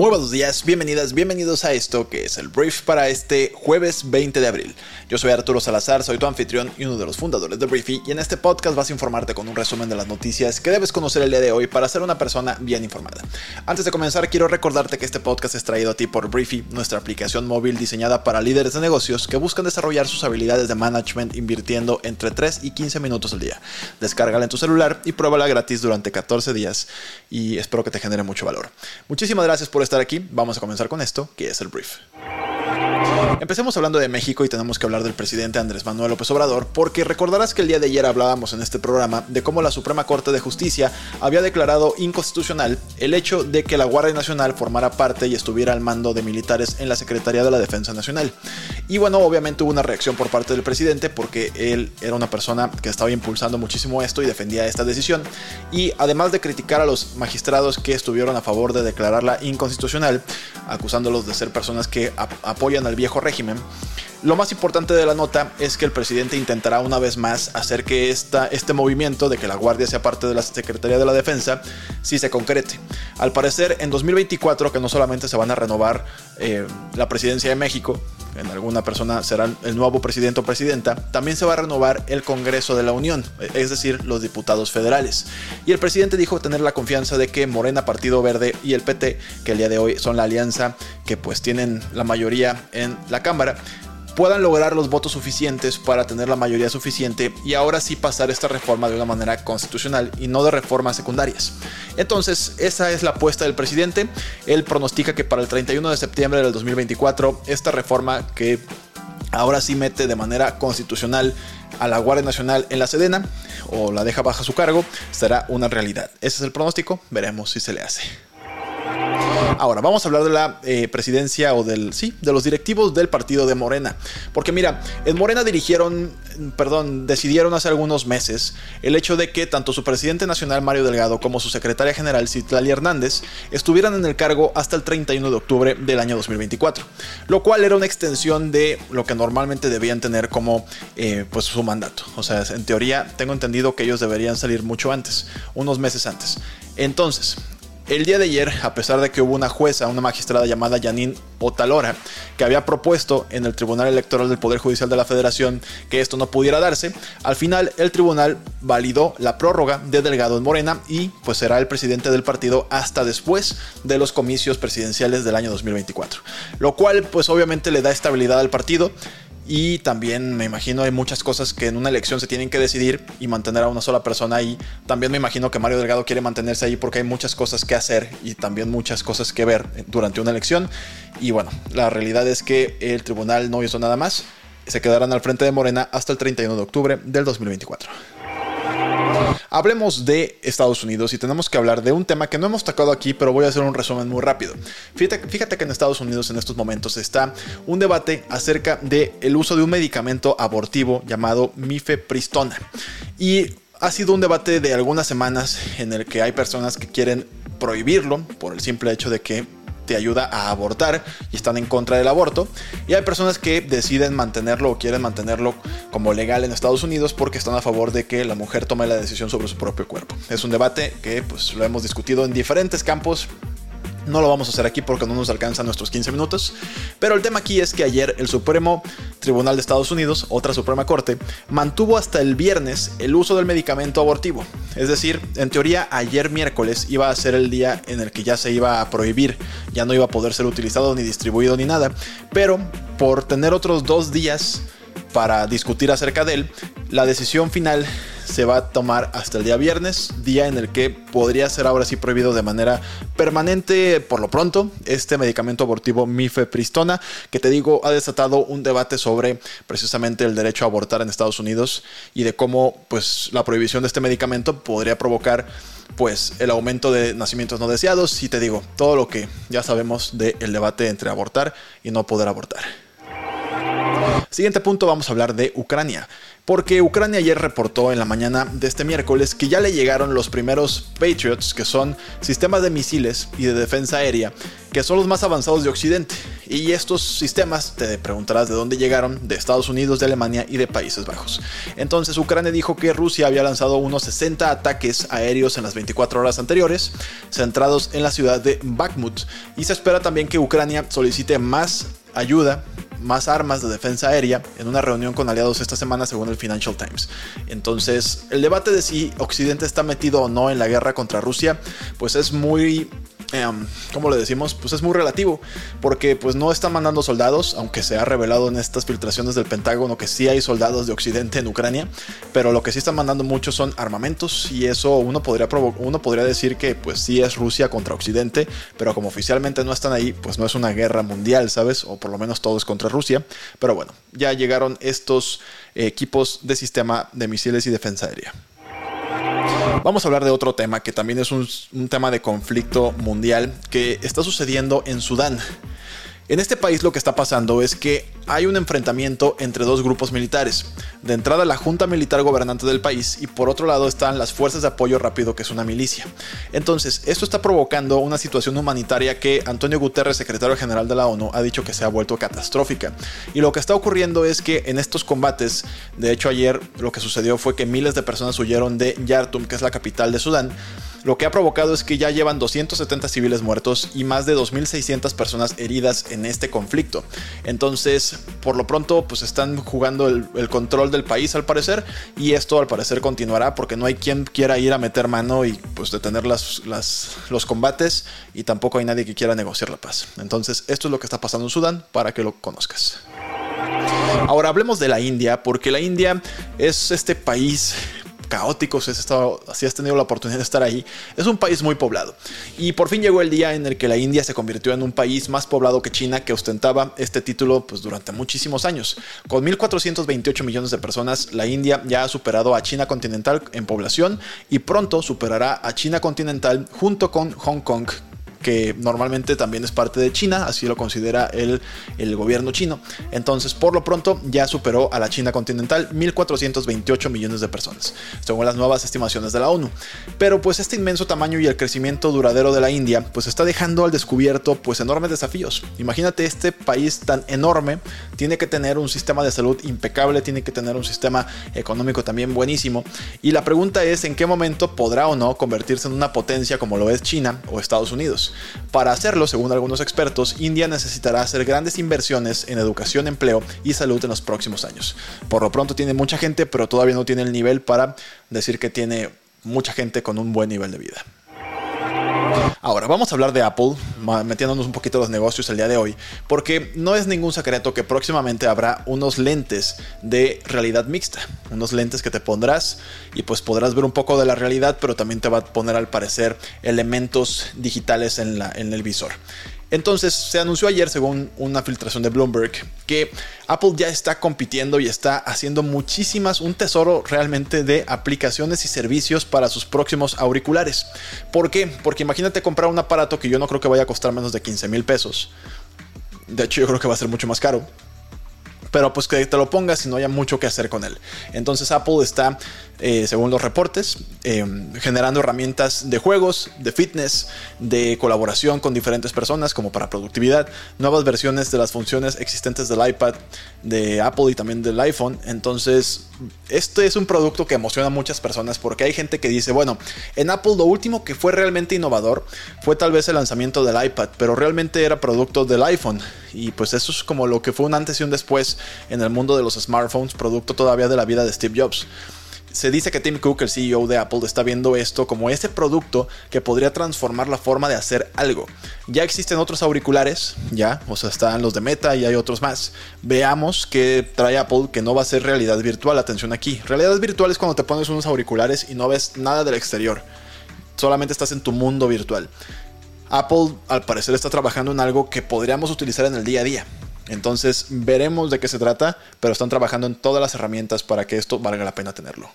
Muy buenos días, bienvenidas, bienvenidos a esto que es el brief para este jueves 20 de abril. Yo soy Arturo Salazar, soy tu anfitrión y uno de los fundadores de Briefy y en este podcast vas a informarte con un resumen de las noticias que debes conocer el día de hoy para ser una persona bien informada. Antes de comenzar quiero recordarte que este podcast es traído a ti por Briefy, nuestra aplicación móvil diseñada para líderes de negocios que buscan desarrollar sus habilidades de management invirtiendo entre 3 y 15 minutos al día. Descárgala en tu celular y pruébala gratis durante 14 días y espero que te genere mucho valor. Muchísimas gracias por estar aquí, vamos a comenzar con esto, que es el brief. Empecemos hablando de México y tenemos que hablar del presidente Andrés Manuel López Obrador, porque recordarás que el día de ayer hablábamos en este programa de cómo la Suprema Corte de Justicia había declarado inconstitucional el hecho de que la Guardia Nacional formara parte y estuviera al mando de militares en la Secretaría de la Defensa Nacional. Y bueno, obviamente hubo una reacción por parte del presidente porque él era una persona que estaba impulsando muchísimo esto y defendía esta decisión. Y además de criticar a los magistrados que estuvieron a favor de declararla inconstitucional, acusándolos de ser personas que apoyan al viejo régimen. Lo más importante de la nota es que el presidente intentará una vez más hacer que esta, este movimiento de que la Guardia sea parte de la Secretaría de la Defensa sí se concrete. Al parecer, en 2024, que no solamente se van a renovar eh, la presidencia de México, en alguna persona será el nuevo presidente o presidenta, también se va a renovar el Congreso de la Unión, es decir, los diputados federales. Y el presidente dijo tener la confianza de que Morena, Partido Verde y el PT, que el día de hoy son la alianza que pues tienen la mayoría en la Cámara, puedan lograr los votos suficientes para tener la mayoría suficiente y ahora sí pasar esta reforma de una manera constitucional y no de reformas secundarias. Entonces, esa es la apuesta del presidente. Él pronostica que para el 31 de septiembre del 2024, esta reforma que ahora sí mete de manera constitucional a la Guardia Nacional en la Sedena o la deja baja su cargo, será una realidad. Ese es el pronóstico, veremos si se le hace. Ahora, vamos a hablar de la eh, presidencia o del, sí, de los directivos del partido de Morena. Porque mira, en Morena dirigieron, perdón, decidieron hace algunos meses el hecho de que tanto su presidente nacional Mario Delgado como su secretaria general Citlali Hernández estuvieran en el cargo hasta el 31 de octubre del año 2024. Lo cual era una extensión de lo que normalmente debían tener como eh, pues su mandato. O sea, en teoría tengo entendido que ellos deberían salir mucho antes, unos meses antes. Entonces, el día de ayer, a pesar de que hubo una jueza, una magistrada llamada Janine Otalora, que había propuesto en el Tribunal Electoral del Poder Judicial de la Federación que esto no pudiera darse, al final el tribunal validó la prórroga de Delgado en Morena y pues será el presidente del partido hasta después de los comicios presidenciales del año 2024. Lo cual pues obviamente le da estabilidad al partido y también me imagino hay muchas cosas que en una elección se tienen que decidir y mantener a una sola persona ahí. También me imagino que Mario Delgado quiere mantenerse ahí porque hay muchas cosas que hacer y también muchas cosas que ver durante una elección. Y bueno, la realidad es que el tribunal no hizo nada más. Se quedarán al frente de Morena hasta el 31 de octubre del 2024. Hablemos de Estados Unidos y tenemos que hablar de un tema que no hemos tocado aquí, pero voy a hacer un resumen muy rápido. Fíjate, que en Estados Unidos en estos momentos está un debate acerca del el uso de un medicamento abortivo llamado mifepristona. Y ha sido un debate de algunas semanas en el que hay personas que quieren prohibirlo por el simple hecho de que te ayuda a abortar y están en contra del aborto. Y hay personas que deciden mantenerlo o quieren mantenerlo como legal en Estados Unidos porque están a favor de que la mujer tome la decisión sobre su propio cuerpo. Es un debate que pues lo hemos discutido en diferentes campos no lo vamos a hacer aquí porque no nos alcanzan nuestros 15 minutos. Pero el tema aquí es que ayer el Supremo Tribunal de Estados Unidos, otra Suprema Corte, mantuvo hasta el viernes el uso del medicamento abortivo. Es decir, en teoría ayer miércoles iba a ser el día en el que ya se iba a prohibir, ya no iba a poder ser utilizado ni distribuido ni nada. Pero por tener otros dos días para discutir acerca de él, la decisión final se va a tomar hasta el día viernes, día en el que podría ser ahora sí prohibido de manera permanente, por lo pronto, este medicamento abortivo mifepristona, que te digo ha desatado un debate sobre precisamente el derecho a abortar en Estados Unidos y de cómo pues la prohibición de este medicamento podría provocar pues el aumento de nacimientos no deseados y te digo todo lo que ya sabemos del debate entre abortar y no poder abortar. Siguiente punto, vamos a hablar de Ucrania. Porque Ucrania ayer reportó en la mañana de este miércoles que ya le llegaron los primeros Patriots, que son sistemas de misiles y de defensa aérea, que son los más avanzados de Occidente. Y estos sistemas, te preguntarás de dónde llegaron, de Estados Unidos, de Alemania y de Países Bajos. Entonces Ucrania dijo que Rusia había lanzado unos 60 ataques aéreos en las 24 horas anteriores, centrados en la ciudad de Bakhmut. Y se espera también que Ucrania solicite más ayuda más armas de defensa aérea en una reunión con aliados esta semana según el Financial Times. Entonces, el debate de si Occidente está metido o no en la guerra contra Rusia, pues es muy Em, ¿cómo le decimos? Pues es muy relativo, porque pues no están mandando soldados, aunque se ha revelado en estas filtraciones del Pentágono que sí hay soldados de Occidente en Ucrania, pero lo que sí están mandando muchos son armamentos y eso uno podría, uno podría decir que pues sí es Rusia contra Occidente, pero como oficialmente no están ahí, pues no es una guerra mundial, ¿sabes? O por lo menos todo es contra Rusia, pero bueno, ya llegaron estos equipos de sistema de misiles y defensa aérea. Vamos a hablar de otro tema que también es un, tema de conflicto mundial que está sucediendo en Sudán. En este país lo que está pasando es que hay un enfrentamiento entre dos grupos militares. De entrada la Junta Militar Gobernante del país y por otro lado están las Fuerzas de Apoyo Rápido que es una milicia. Entonces, esto está provocando una situación humanitaria que Antonio Guterres, secretario general de la ONU, ha dicho que se ha vuelto catastrófica. Y lo que está ocurriendo es que en estos combates, de hecho ayer lo que sucedió fue que miles de personas huyeron de Yartum, que es la capital de Sudán, lo que ha provocado es que ya llevan 270 civiles muertos y más de 2.600 personas heridas en este conflicto. Entonces, por lo pronto, pues están jugando el, control del país al parecer y esto al parecer continuará porque no hay quien quiera ir a meter mano y pues detener las, los combates y tampoco hay nadie que quiera negociar la paz. Entonces, esto es lo que está pasando en Sudán para que lo conozcas. Ahora hablemos de la India, porque la India es este país caóticos, estado, si has tenido la oportunidad de estar ahí, es un país muy poblado. Y por fin llegó el día en el que la India se convirtió en un país más poblado que China, que ostentaba este título pues, durante muchísimos años. Con 1.428 millones de personas, la India ya ha superado a China continental en población y pronto superará a China continental junto con Hong Kong, que normalmente también es parte de China, así lo considera el, el gobierno chino. Entonces, por lo pronto, ya superó a la China continental 1.428 millones de personas, según las nuevas estimaciones de la ONU. Pero pues este inmenso tamaño y el crecimiento duradero de la India, pues está dejando al descubierto pues enormes desafíos. Imagínate este país tan enorme, tiene que tener un sistema de salud impecable, tiene que tener un sistema económico también buenísimo. Y la pregunta es en qué momento podrá o no convertirse en una potencia como lo es China o Estados Unidos. Para hacerlo, según algunos expertos, India necesitará hacer grandes inversiones en educación, empleo y salud en los próximos años. Por lo pronto tiene mucha gente, pero todavía no tiene el nivel para decir que tiene mucha gente con un buen nivel de vida. Ahora, vamos a hablar de Apple, metiéndonos un poquito los negocios el día de hoy, porque no es ningún secreto que próximamente habrá unos lentes de realidad mixta, unos lentes que te pondrás y pues podrás ver un poco de la realidad, pero también te va a poner al parecer elementos digitales en el visor. Entonces se anunció ayer, según una filtración de Bloomberg, que Apple ya está compitiendo y está haciendo muchísimas, un tesoro realmente de aplicaciones y servicios para sus próximos auriculares. ¿Por qué? Porque imagínate comprar un aparato que yo no creo que vaya a costar menos de 15 mil pesos. De hecho, yo creo que va a ser mucho más caro pero pues que te lo pongas y no haya mucho que hacer con él. Entonces Apple está eh, según los reportes, eh, generando herramientas de juegos, de fitness, de colaboración con diferentes personas como para productividad, nuevas versiones de las funciones existentes del iPad, de Apple y también del iPhone. Entonces, este es un producto que emociona a muchas personas porque hay gente que dice, bueno, en Apple lo último que fue realmente innovador fue tal vez el lanzamiento del iPad, pero realmente era producto del iPhone. Y pues eso es como lo que fue un antes y un después en el mundo de los smartphones, producto todavía de la vida de Steve Jobs se dice que Tim Cook, el CEO de Apple, está viendo esto como ese producto que podría transformar la forma de hacer algo. Ya existen otros auriculares, ya, o sea, están los de Meta y hay otros más. Veamos qué trae Apple que no va a ser realidad virtual. Atención aquí. Realidad virtual es cuando te pones unos auriculares y no ves nada del exterior. Solamente estás en tu mundo virtual. Apple al parecer está trabajando en algo que podríamos utilizar en el día a día. Entonces veremos de qué se trata, pero están trabajando en todas las herramientas para que esto valga la pena tenerlo.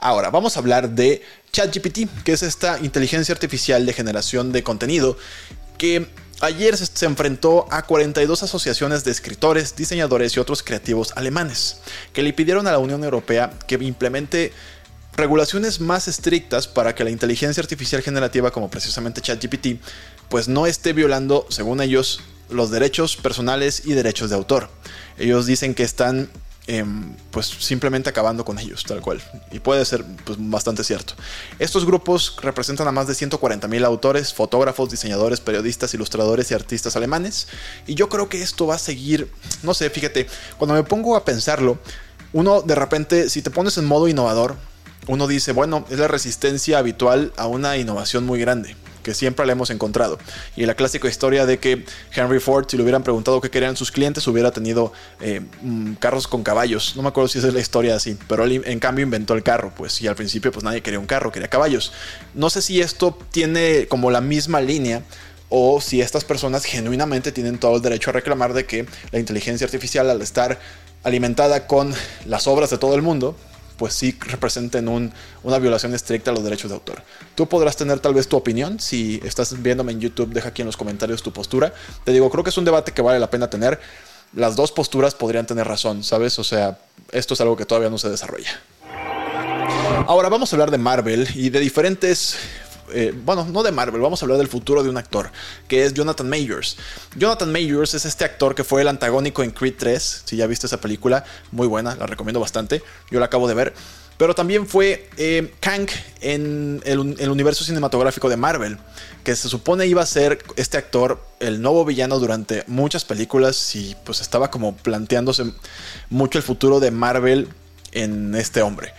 Ahora, vamos a hablar de ChatGPT, que es esta inteligencia artificial de generación de contenido que ayer se enfrentó a 42 asociaciones de escritores, diseñadores y otros creativos alemanes, que le pidieron a la Unión Europea que implemente regulaciones más estrictas para que la inteligencia artificial generativa, como precisamente ChatGPT, pues no esté violando, según ellos, los derechos personales y derechos de autor. Ellos dicen que están Em, pues simplemente acabando con ellos, tal cual. Y puede ser pues, bastante cierto. Estos grupos representan a más de 140 mil autores, fotógrafos, diseñadores, periodistas, ilustradores y artistas alemanes. Y yo creo que esto va a seguir, no sé, fíjate, cuando me pongo a pensarlo, uno de repente, si te pones en modo innovador, uno dice, bueno, es la resistencia habitual a una innovación muy grande que siempre le hemos encontrado. Y la clásica historia de que Henry Ford, si le hubieran preguntado qué querían sus clientes, hubiera tenido eh, mm, carros con caballos. No me acuerdo si esa es la historia así, pero él en cambio inventó el carro, pues, y al principio pues nadie quería un carro, quería caballos. No sé si esto tiene como la misma línea o si estas personas genuinamente tienen todo el derecho a reclamar de que la inteligencia artificial al estar alimentada con las obras de todo el mundo, pues sí representen una violación estricta a los derechos de autor. Tú podrás tener tal vez tu opinión, si estás viéndome en YouTube, deja aquí en los comentarios tu postura. Te digo, creo que es un debate que vale la pena tener. Las dos posturas podrían tener razón, ¿sabes? O sea, esto es algo que todavía no se desarrolla. Ahora vamos a hablar de Marvel y de diferentes eh, bueno, no de Marvel, vamos a hablar del futuro de un actor, que es Jonathan Majors. Jonathan Majors es este actor que fue el antagónico en Creed 3, si ya viste esa película, muy buena, la recomiendo bastante, yo la acabo de ver. Pero también fue eh, Kang en el, el, universo cinematográfico de Marvel, que se supone iba a ser este actor el nuevo villano durante muchas películas y pues estaba como planteándose mucho el futuro de Marvel en este hombre.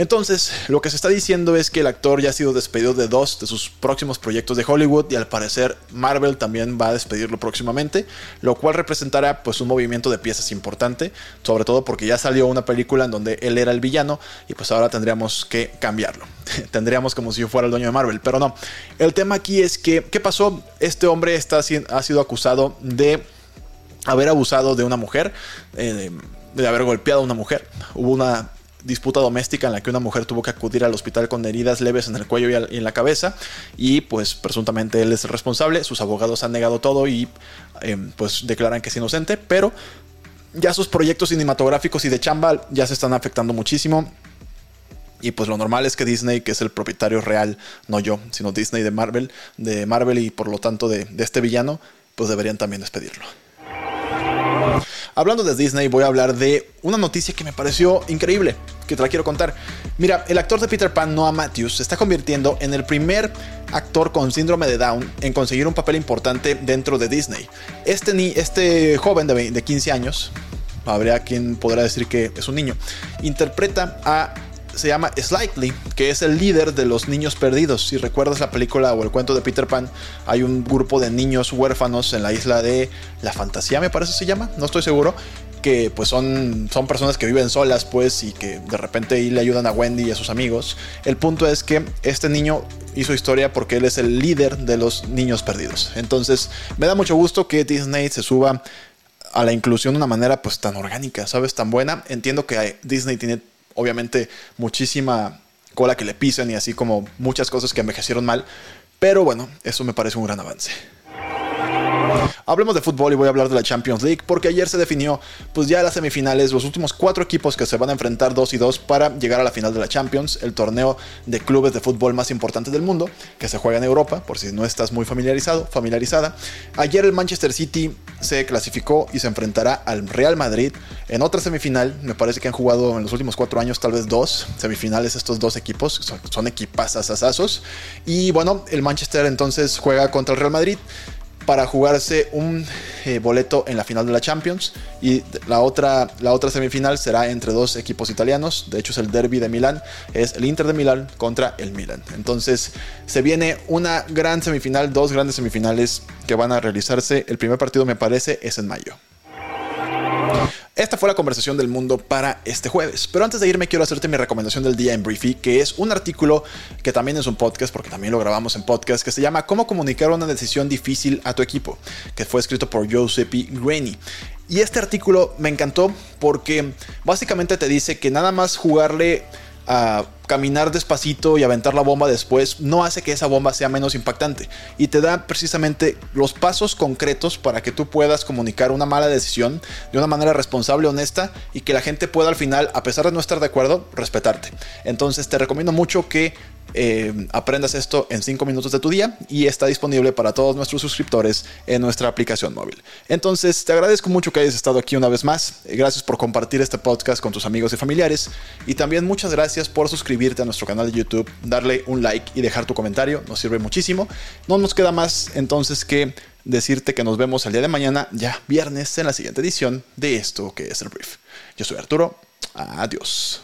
Entonces, lo que se está diciendo es que el actor ya ha sido despedido de dos de sus próximos proyectos de Hollywood y al parecer Marvel también va a despedirlo próximamente, lo cual representará pues un movimiento de piezas importante, sobre todo porque ya salió una película en donde él era el villano y pues ahora tendríamos que cambiarlo. tendríamos como si yo fuera el dueño de Marvel, pero no. El tema aquí es que, ¿qué pasó? Este hombre está, ha sido acusado de haber abusado de una mujer, eh, de haber golpeado a una mujer. Hubo una disputa doméstica en la que una mujer tuvo que acudir al hospital con heridas leves en el cuello y en la cabeza y pues presuntamente él es el responsable, sus abogados han negado todo y em, pues declaran que es inocente, pero ya sus proyectos cinematográficos y de chamba ya se están afectando muchísimo. Y pues lo normal es que Disney, que es el propietario real, no yo, sino Disney de Marvel, de Marvel y por lo tanto de, de este villano, pues deberían también despedirlo. Hablando de Disney, voy a hablar de una noticia que me pareció increíble, que te la quiero contar. Mira, el actor de Peter Pan, Noah Matthews, se está convirtiendo en el primer actor con síndrome de Down en conseguir un papel importante dentro de Disney. Este, este joven de, de 15 años, habría quien podrá decir que es un niño, interpreta a se llama Slightly, que es el líder de los niños perdidos. Si recuerdas la película o el cuento de Peter Pan, hay un grupo de niños huérfanos en la isla de la fantasía, me parece se llama, no estoy seguro, que pues son, son personas que viven solas pues y que de repente le ayudan a Wendy y a sus amigos. El punto es que este niño hizo historia porque él es el líder de los niños perdidos. Entonces me da mucho gusto que Disney se suba a la inclusión de una manera pues tan orgánica, ¿sabes? Tan buena. Entiendo que Disney tiene obviamente muchísima cola que le pisen y así como muchas cosas que envejecieron mal. Pero bueno, eso me parece un gran avance. Hablemos de fútbol y voy a hablar de la Champions League porque ayer se definió pues ya las semifinales, los últimos cuatro equipos que se van a enfrentar dos y dos para llegar a la final de la Champions, el torneo de clubes de fútbol más importante del mundo que se juega en Europa, por si no estás muy familiarizado, familiarizada. Ayer el Manchester City se clasificó y se enfrentará al Real Madrid en otra semifinal, me parece que han jugado en los últimos cuatro años tal vez dos semifinales estos dos equipos, son, son equipazos y bueno, el Manchester entonces juega contra el Real Madrid para jugarse un eh, boleto en la final de la Champions y la otra, la otra semifinal será entre dos equipos italianos, de hecho es el derby de Milán, es el Inter de Milán contra el Milán. Entonces se viene una gran semifinal, dos grandes semifinales que van a realizarse, el primer partido me parece es en mayo. Esta fue la conversación del mundo para este jueves. Pero antes de irme quiero hacerte mi recomendación del día en Briefy, que es un artículo que también es un podcast, porque también lo grabamos en podcast, que se llama Cómo comunicar una decisión difícil a tu equipo, que fue escrito por Giuseppe Graney. Y este artículo me encantó porque básicamente te dice que nada más jugarle a caminar despacito y aventar la bomba después no hace que esa bomba sea menos impactante y te da precisamente los pasos concretos para que tú puedas comunicar una mala decisión de una manera responsable, honesta y que la gente pueda al final, a pesar de no estar de acuerdo, respetarte. Entonces te recomiendo mucho que eh, aprendas esto en 5 minutos de tu día y está disponible para todos nuestros suscriptores en nuestra aplicación móvil. Entonces, te agradezco mucho que hayas estado aquí una vez más. Gracias por compartir este podcast con tus amigos y familiares. Y también muchas gracias por suscribirte a nuestro canal de YouTube, darle un like y dejar tu comentario. Nos sirve muchísimo. No nos queda más entonces que decirte que nos vemos el día de mañana, ya viernes, en la siguiente edición de esto que es el brief. Yo soy Arturo. Adiós.